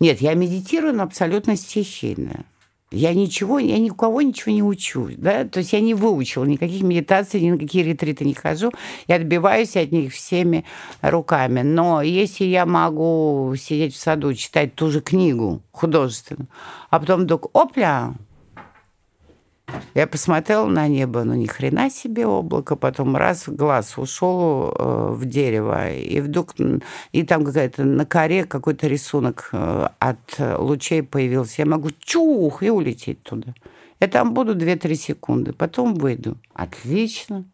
Нет, я медитирую, но абсолютно стихийно. Я ничего, я ни у кого ничего не учу, да, то есть я не выучила никаких медитаций, ни на какие ретриты не хожу, я отбиваюсь от них всеми руками. Но если я могу сидеть в саду, читать ту же книгу художественную, а потом вдруг, опля, я посмотрела на небо, ну ни хрена себе облако, потом раз глаз ушел э, в дерево, и вдруг, и там какая-то на коре какой-то рисунок э, от лучей появился. Я могу чух и улететь туда. Я там буду 2-3 секунды, потом выйду. Отлично.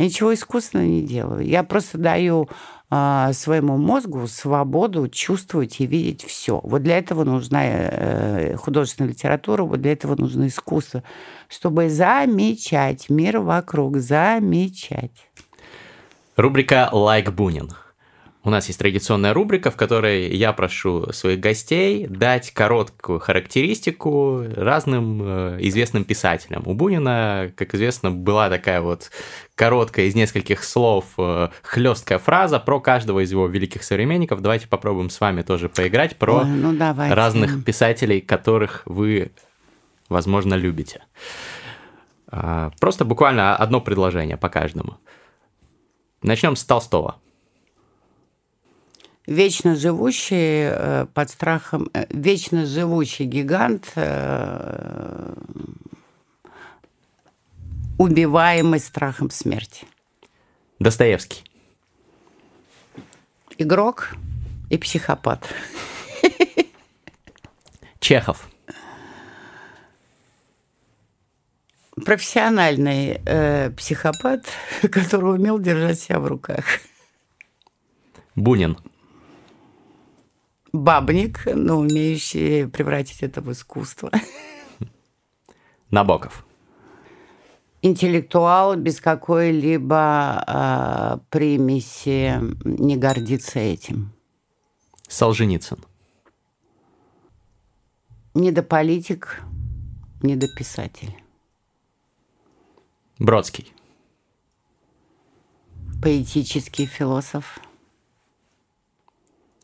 Я ничего искусственного не делаю. Я просто даю а, своему мозгу свободу чувствовать и видеть все. Вот для этого нужна э, художественная литература, вот для этого нужно искусство, чтобы замечать мир вокруг, замечать.
Рубрика «Лайк Бунин». У нас есть традиционная рубрика, в которой я прошу своих гостей дать короткую характеристику разным э, известным писателям. У Бунина, как известно, была такая вот короткая из нескольких слов э, хлесткая фраза про каждого из его великих современников. Давайте попробуем с вами тоже поиграть про Ой, ну разных писателей, которых вы, возможно, любите. А, просто буквально одно предложение по каждому. Начнем с Толстого
вечно живущий э, под страхом, э, вечно живущий гигант, э, убиваемый страхом смерти.
Достоевский.
Игрок и психопат.
Чехов.
Профессиональный э, психопат, который умел держать себя в руках.
Бунин
бабник, но умеющий превратить это в искусство.
Набоков.
Интеллектуал без какой-либо э, примеси не гордится этим.
Солженицын.
Недополитик, недописатель.
Бродский.
Поэтический философ.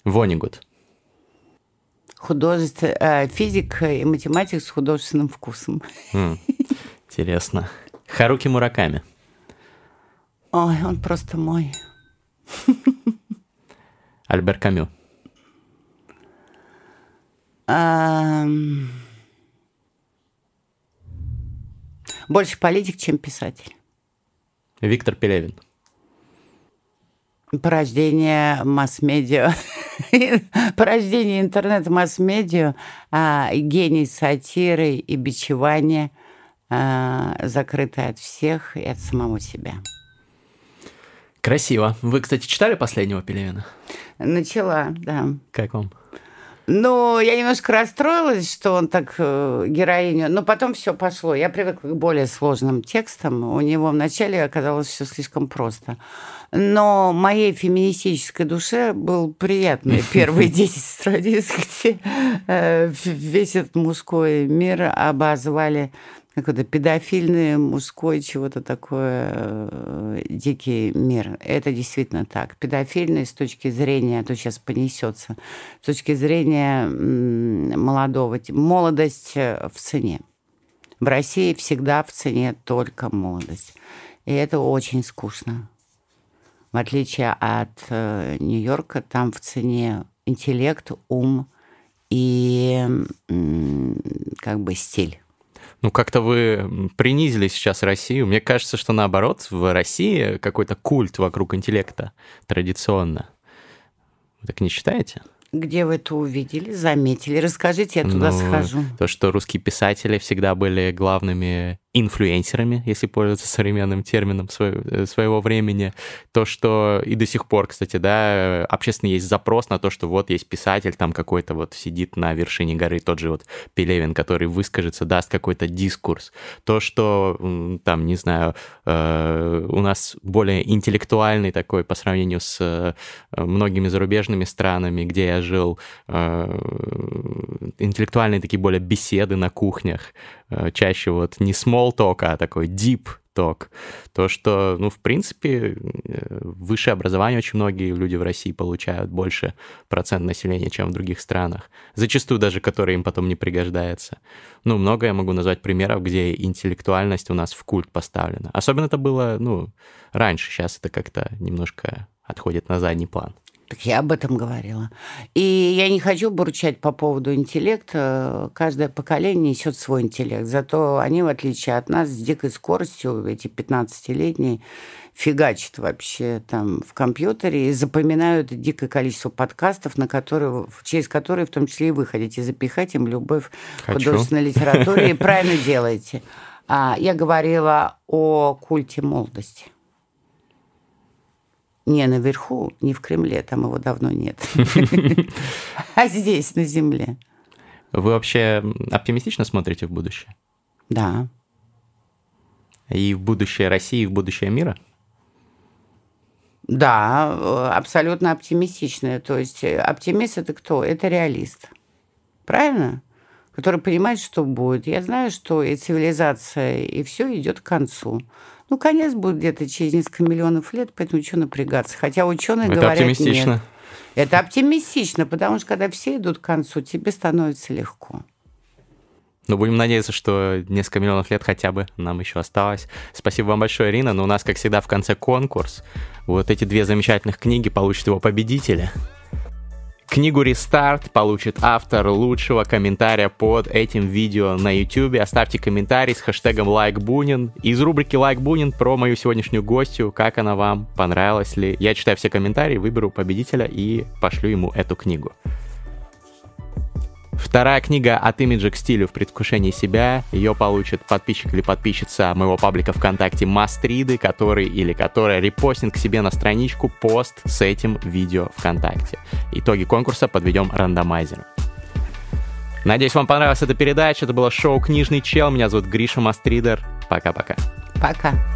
Вонигут
художестве... Э, физик и математик с художественным вкусом.
интересно. Харуки Мураками.
Ой, он просто мой.
Альбер Камю.
Больше политик, чем писатель.
Виктор Пелевин.
Порождение масс-медиа. порождение интернет-масс-медиа, а, гений сатиры и бичевания, а, закрытый от всех и от самого себя.
Красиво. Вы, кстати, читали последнего Пелевина?
Начала, да.
Как вам?
Ну, я немножко расстроилась, что он так э, героиню, но потом все пошло. Я привыкла к более сложным текстам. У него вначале оказалось все слишком просто. Но моей феминистической душе был приятный первые 10 страниц, где э, весь этот мужской мир обозвали какой-то педофильный, мужской, чего-то такое, э, дикий мир. Это действительно так. Педофильный с точки зрения, а то сейчас понесется, с точки зрения молодого, молодость э, в цене. В России всегда в цене только молодость. И это очень скучно. В отличие от э, Нью-Йорка, там в цене интеллект, ум и как бы стиль.
Ну, как-то вы принизили сейчас Россию. Мне кажется, что наоборот, в России какой-то культ вокруг интеллекта традиционно. Вы так не считаете?
Где вы это увидели, заметили? Расскажите, я туда ну, схожу.
То, что русские писатели всегда были главными инфлюенсерами, если пользоваться современным термином своего, своего времени. То, что и до сих пор, кстати, да, общественно есть запрос на то, что вот есть писатель там какой-то вот сидит на вершине горы, тот же вот Пелевин, который выскажется, даст какой-то дискурс. То, что там, не знаю, э, у нас более интеллектуальный такой по сравнению с э, многими зарубежными странами, где я жил, э, интеллектуальные такие более беседы на кухнях, Э, чаще вот не small talk, а такой deep talk. То, что, ну, в принципе, э, высшее образование очень многие люди в России получают больше процент населения, чем в других странах. Зачастую даже, которые им потом не пригождается. Ну, много я могу назвать примеров, где интеллектуальность у нас в культ поставлена. Особенно это было, ну, раньше. Сейчас это как-то немножко отходит на задний план.
Так я об этом говорила. И я не хочу бурчать по поводу интеллекта. Каждое поколение несет свой интеллект. Зато они, в отличие от нас, с дикой скоростью, эти 15-летние, фигачат вообще там в компьютере и запоминают дикое количество подкастов, на которые, через которые в том числе и вы хотите запихать им любовь к художественной литературе. И правильно делаете. А, я говорила о культе молодости. Не наверху, не в Кремле, там его давно нет. А здесь, на земле.
Вы вообще оптимистично смотрите в будущее?
Да.
И в будущее России, и в будущее мира?
Да, абсолютно оптимистичная. То есть э, оптимист это кто? Это реалист. Правильно? Который понимает, что будет. Я знаю, что и цивилизация, и все идет к концу. Ну, конец будет где-то через несколько миллионов лет, поэтому что напрягаться? Хотя ученые Это говорят, оптимистично. нет. Это оптимистично, потому что когда все идут к концу, тебе становится легко.
Ну, будем надеяться, что несколько миллионов лет хотя бы нам еще осталось. Спасибо вам большое, Ирина. Но у нас, как всегда, в конце конкурс. Вот эти две замечательных книги получат два победителя. Книгу «Рестарт» получит автор лучшего комментария под этим видео на YouTube. Оставьте комментарий с хэштегом «Лайк Бунин». Из рубрики «Лайк Бунин» про мою сегодняшнюю гостью, как она вам, понравилась ли. Я читаю все комментарии, выберу победителя и пошлю ему эту книгу. Вторая книга «От имиджа к стилю в предвкушении себя». Ее получит подписчик или подписчица моего паблика ВКонтакте Мастриды, который или которая репостит к себе на страничку пост с этим видео ВКонтакте. Итоги конкурса подведем рандомайзером. Надеюсь, вам понравилась эта передача. Это было шоу «Книжный чел». Меня зовут Гриша Мастридер. Пока-пока.
Пока. -пока. Пока.